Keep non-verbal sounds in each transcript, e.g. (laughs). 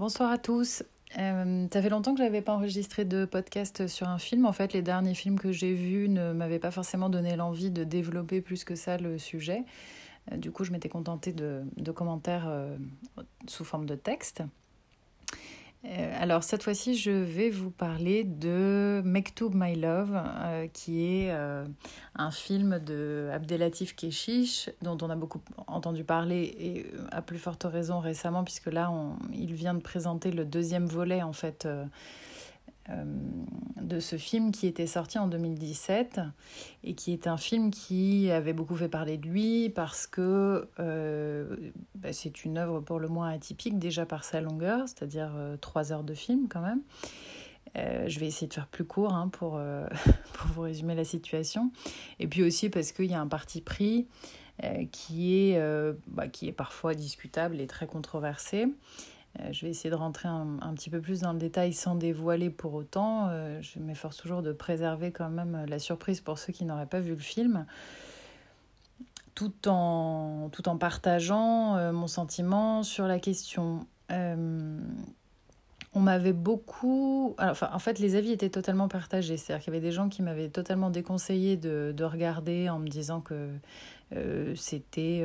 Bonsoir à tous. Euh, ça fait longtemps que je n'avais pas enregistré de podcast sur un film. En fait, les derniers films que j'ai vus ne m'avaient pas forcément donné l'envie de développer plus que ça le sujet. Euh, du coup, je m'étais contentée de, commentaires euh, sous forme de texte. Euh, alors cette fois-ci, je vais vous parler de Mektoub My Love, euh, qui est euh, un film de Abdelatif Keshish, dont on a beaucoup entendu parler et à plus forte raison récemment, puisque là, il vient de présenter le deuxième volet en fait de ce film qui était sorti en 2017 et qui est un film qui avait beaucoup fait parler de lui parce que euh, bah, c'est une œuvre pour le moins atypique déjà par sa longueur, c'est-à-dire euh, trois heures de film quand même. Euh, je vais essayer de faire plus court hein, pour, euh, (laughs) pour vous résumer la situation. Et puis aussi parce qu'il y a un parti pris euh, qui, est, bah, qui est parfois discutable et très controversé. Euh, je vais essayer de rentrer un, petit peu plus dans le détail sans dévoiler pour autant. Euh, je m'efforce toujours de préserver quand même la surprise pour ceux qui n'auraient pas vu le film, tout en, tout en partageant euh, mon sentiment sur la question. on m'avait beaucoup. Enfin, en fait, les avis étaient totalement partagés. C'est-à-dire qu'il y avait des gens qui m'avaient totalement déconseillé de, de, regarder en me disant que c'était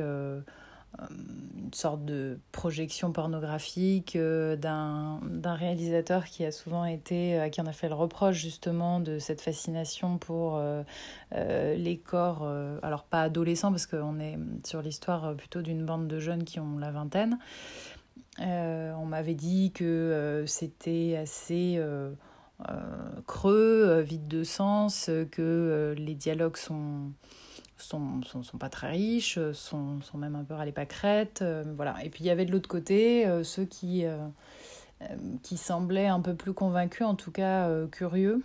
une sorte de projection pornographique euh, d'un réalisateur qui a souvent été, à qui on a fait le reproche justement de cette fascination pour euh, euh, les corps, euh, alors pas adolescents parce qu'on est sur l'histoire plutôt d'une bande de jeunes qui ont la vingtaine. Euh, on m'avait dit que c'était assez creux, vide de sens, que les dialogues sont sont, sont, pas très riches, sont, sont même un peu râlés pâquerettes. Euh, voilà. Et puis il y avait de l'autre côté euh, ceux qui, euh, qui semblaient un peu plus convaincus, en tout cas euh, curieux,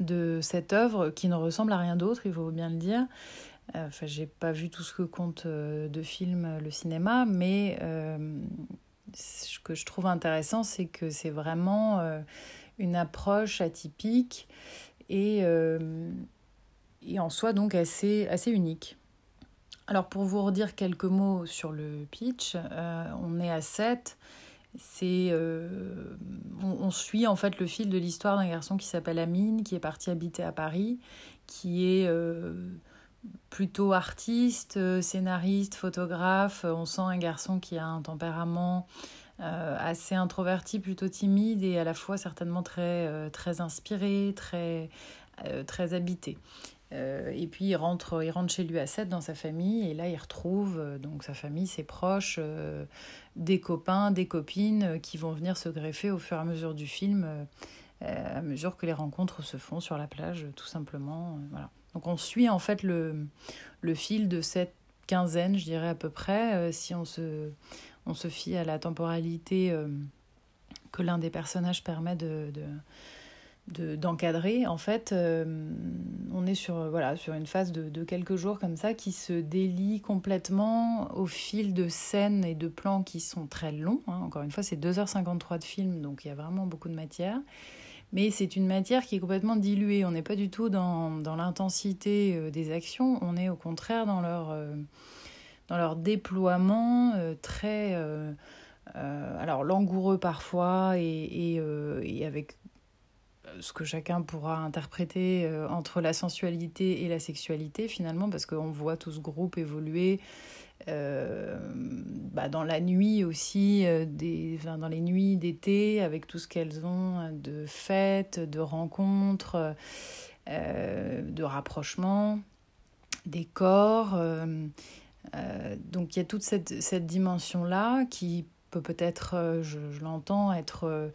de cette œuvre qui ne ressemble à rien d'autre, il faut bien le dire. Enfin, j'ai pas vu tout ce que compte de films le cinéma, mais ce que je trouve intéressant, c'est que c'est vraiment une approche atypique et et en soi donc assez, assez unique. Alors pour vous redire quelques mots sur le pitch, euh, on est à 7. C'est, euh, on, suit en fait le fil de l'histoire d'un garçon qui s'appelle Amine, qui est parti habiter à Paris, qui est euh, plutôt artiste, scénariste, photographe. On sent un garçon qui a un tempérament assez introverti, plutôt timide et à la fois certainement très, très inspiré, très, très habité. Euh, et puis il rentre, il rentre chez lui à 7 dans sa famille et là il retrouve euh, donc sa famille, ses proches, euh, des copains, des copines qui vont venir se greffer au fur et à mesure du film, à mesure que les rencontres se font sur la plage, tout simplement. voilà. Donc on suit en fait le, le fil de cette quinzaine, je dirais à peu près, si on se, on se fie à la temporalité que l'un des personnages permet de d'encadrer, en fait, euh, on est sur, voilà, sur une phase de, de, quelques jours comme ça qui se délie complètement au fil de scènes et de plans qui sont très longs. Hein. Encore une fois, c'est 2h53 de film, donc il y a vraiment beaucoup de matière. Mais c'est une matière qui est complètement diluée. On n'est pas du tout dans, dans l'intensité euh, des actions, on est au contraire dans leur, euh, dans leur déploiement euh, très... alors langoureux parfois et, et, et avec ce que chacun pourra interpréter euh, entre la sensualité et la sexualité finalement parce qu'on voit tout ce groupe évoluer euh, bah, dans la nuit aussi euh, des, dans les nuits d'été avec tout ce qu'elles ont de fêtes de rencontres euh, de rapprochements des corps euh, donc il y a toute cette, cette dimension là qui peut peut-être je l'entends être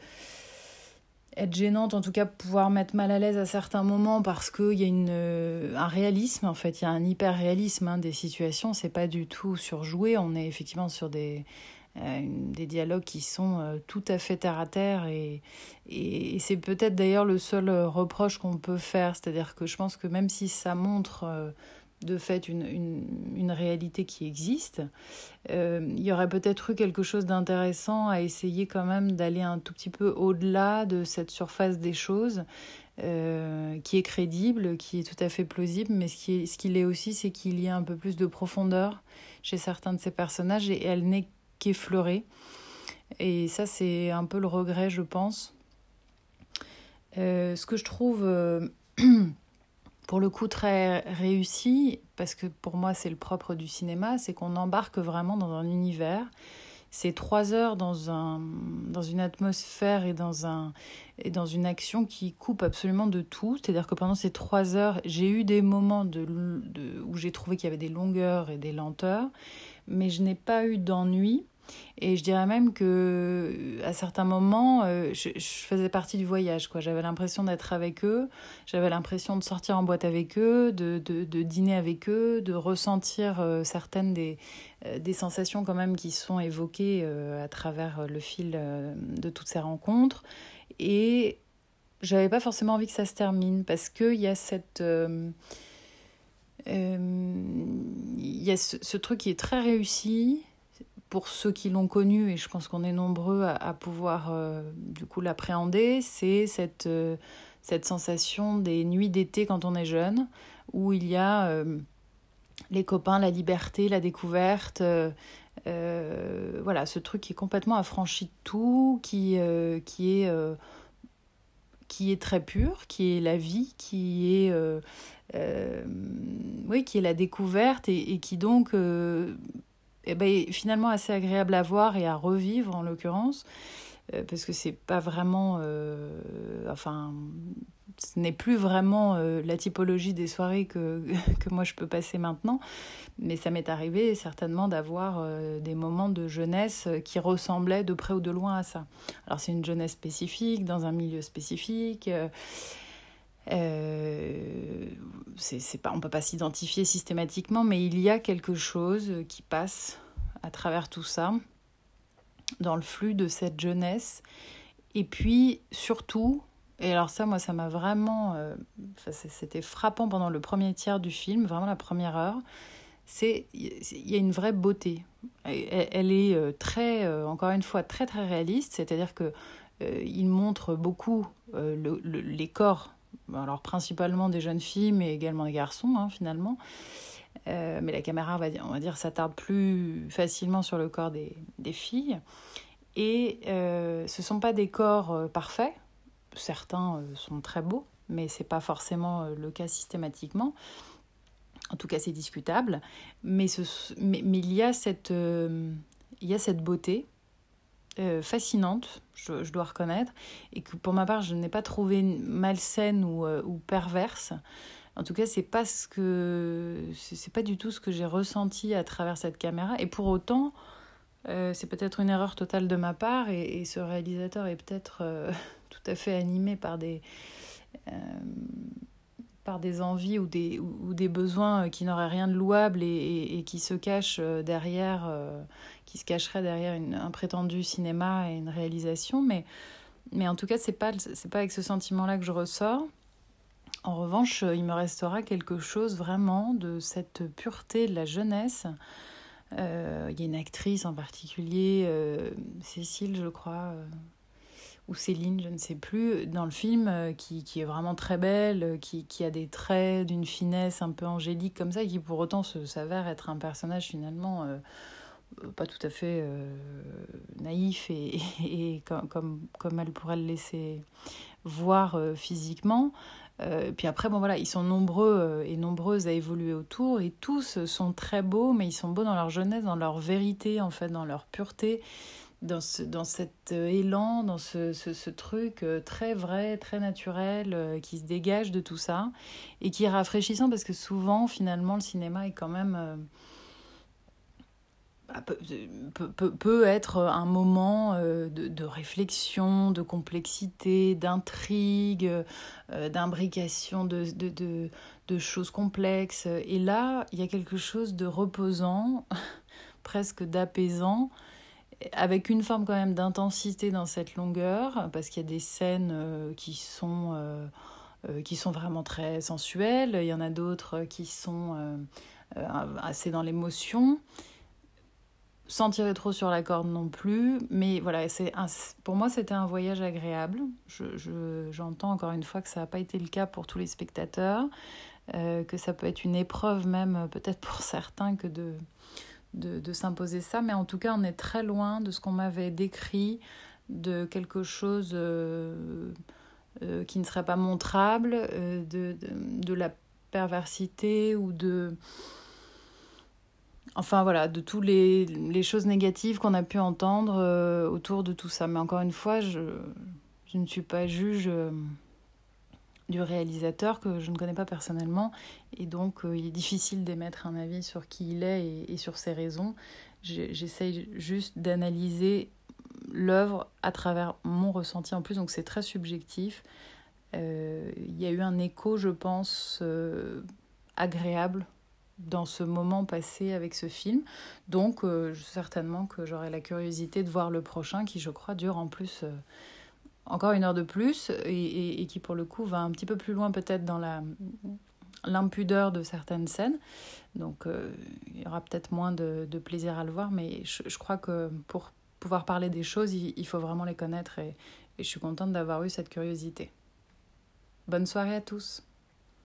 être gênante, en tout cas pouvoir mettre mal à l'aise à certains moments parce qu'il y a une, euh, un réalisme, en fait, il y a un hyper-réalisme hein, des situations, c'est pas du tout surjoué, on est effectivement sur des, euh, des dialogues qui sont euh, tout à fait terre à terre et, et c'est peut-être d'ailleurs le seul reproche qu'on peut faire, c'est-à-dire que je pense que même si ça montre de fait une, une, une, réalité qui existe. Euh, il y aurait peut-être eu quelque chose d'intéressant à essayer quand même d'aller un tout petit peu au-delà de cette surface des choses, euh, qui est crédible, qui est tout à fait plausible, mais ce qui est, ce qu'il est aussi, c'est qu'il y a un peu plus de profondeur chez certains de ces personnages et elle n'est qu'effleurée. Et ça, c'est un peu le regret, je pense. ce que je trouve (clears throat) pour le coup très réussi, parce que pour moi c'est le propre du cinéma, c'est qu'on embarque vraiment dans un univers. C'est trois heures dans, un, dans une atmosphère et dans, un, et dans une action qui coupe absolument de tout. C'est-à-dire que pendant ces trois heures, j'ai eu des moments de, de où j'ai trouvé qu'il y avait des longueurs et des lenteurs, mais je n'ai pas eu d'ennui. Et je dirais même que à certains moments, euh, je, faisais partie du voyage. quoi. J'avais l'impression d'être avec eux, j'avais l'impression de sortir en boîte avec eux, de, de, dîner avec eux, de ressentir euh, certaines des, euh, des sensations quand même qui sont évoquées à travers le fil de toutes ces rencontres. Et j'avais pas forcément envie que ça se termine parce qu'il y a cette... Il y a ce, truc qui est très réussi, pour ceux qui l'ont connu, et je pense qu'on est nombreux à, pouvoir euh, du coup l'appréhender, c'est cette, euh, cette sensation des nuits d'été quand on est jeune, où il y a euh, les copains, la liberté, la découverte, voilà, ce truc qui est complètement affranchi de tout, qui, qui, est, qui est très pur, qui est la vie, qui est... oui, qui est la découverte et, et qui donc eh ben, finalement assez agréable à voir et à revivre en l'occurrence, euh, parce que c'est pas vraiment. Euh, enfin, ce n'est plus vraiment euh, la typologie des soirées que, (laughs) que moi je peux passer maintenant, mais ça m'est arrivé certainement d'avoir des moments de jeunesse qui ressemblaient de près ou de loin à ça. Alors c'est une jeunesse spécifique, dans un milieu spécifique. C'est pas, on ne peut pas s'identifier systématiquement, mais il y a quelque chose qui passe à travers tout ça, dans le flux de cette jeunesse. Et puis, surtout, et alors ça, moi, ça m'a vraiment... Euh, c'était frappant pendant le premier tiers du film, vraiment la première heure. C'est il y a une vraie beauté. Elle, est euh, très, euh, encore une fois, très très réaliste. C'est-à-dire que il montre beaucoup les corps alors principalement des jeunes filles, mais également des garçons, hein, finalement. Euh, mais la caméra, on va dire, s'attarde plus facilement sur le corps des, filles. Et euh, ce ne sont pas des corps euh, parfaits. Certains sont très beaux, mais ce n'est pas forcément le cas systématiquement. En tout cas, c'est discutable. Mais, il y a cette beauté euh, fascinante, je, dois reconnaître, et que pour ma part, je n'ai pas trouvé malsaine ou, euh, ou perverse. En tout cas, c'est pas ce que c'est pas du tout ce que j'ai ressenti à travers cette caméra. Et pour autant, euh, c'est peut-être une erreur totale de ma part, et, ce réalisateur est peut-être (laughs) tout à fait animé par des par des envies ou des, ou, des besoins qui n'auraient rien de louable et, qui se cachent derrière qui se cacherait derrière un prétendu cinéma et une réalisation. Mais, mais en tout cas, c'est pas, pas avec ce sentiment-là que je ressors. En revanche, il me restera quelque chose vraiment de cette pureté de la jeunesse. Euh, il y a une actrice en particulier, euh, Cécile, je crois, euh, ou Céline, je ne sais plus, dans le film, qui, qui est vraiment très belle, qui, qui a des traits d'une finesse un peu angélique comme ça, et qui pour autant s'avère être un personnage finalement euh, pas tout à fait euh, naïf et, (laughs) et, comme, comme, elle pourrait le laisser voir euh, physiquement. puis après, bon voilà, ils sont nombreux et nombreuses à évoluer autour et tous sont très beaux, mais ils sont beaux dans leur jeunesse, dans leur vérité, en fait, dans leur pureté, dans, dans cet élan, dans ce, ce, truc très vrai, très naturel qui se dégage de tout ça et qui est rafraîchissant parce que souvent, finalement, le cinéma est quand même bah, peut, peut, être un moment euh, de, de, réflexion, de complexité, d'intrigue, euh, d'imbrication de, de, de, choses complexes. Et là, il y a quelque chose de reposant, (laughs) presque d'apaisant, avec une forme quand même d'intensité dans cette longueur, parce qu'il y a des scènes euh, qui sont, qui sont vraiment très sensuelles, il y en a d'autres qui sont assez dans l'émotion sans tirer trop sur la corde non plus. Mais voilà, c'est pour moi, c'était un voyage agréable. J'entends je, j'entends encore une fois que ça n'a pas été le cas pour tous les spectateurs, euh, que ça peut être une épreuve même, peut-être pour certains, que de, de, de s'imposer ça, mais en tout cas, on est très loin de ce qu'on m'avait décrit, de quelque chose euh, euh, qui ne serait pas montrable, euh, de, de, la perversité ou de... Enfin voilà, de toutes les, les choses négatives qu'on a pu entendre autour de tout ça. Mais encore une fois, je, je ne suis pas juge du réalisateur que je ne connais pas personnellement et donc euh, il est difficile d'émettre un avis sur qui il est et, sur ses raisons. J'essaye juste d'analyser l'œuvre à travers mon ressenti en plus, donc c'est très subjectif. Euh, il y a eu un écho, je pense, euh, agréable dans ce moment passé avec ce film. Donc certainement que j'aurai la curiosité de voir le prochain qui, je crois, dure en plus encore une heure de plus et, qui, pour le coup, va un petit peu plus loin peut-être dans la l'impudeur de certaines scènes. Donc euh, il y aura peut-être moins de, plaisir à le voir, mais je, crois que pour pouvoir parler des choses, il, faut vraiment les connaître et je suis contente d'avoir eu cette curiosité. Bonne soirée à tous.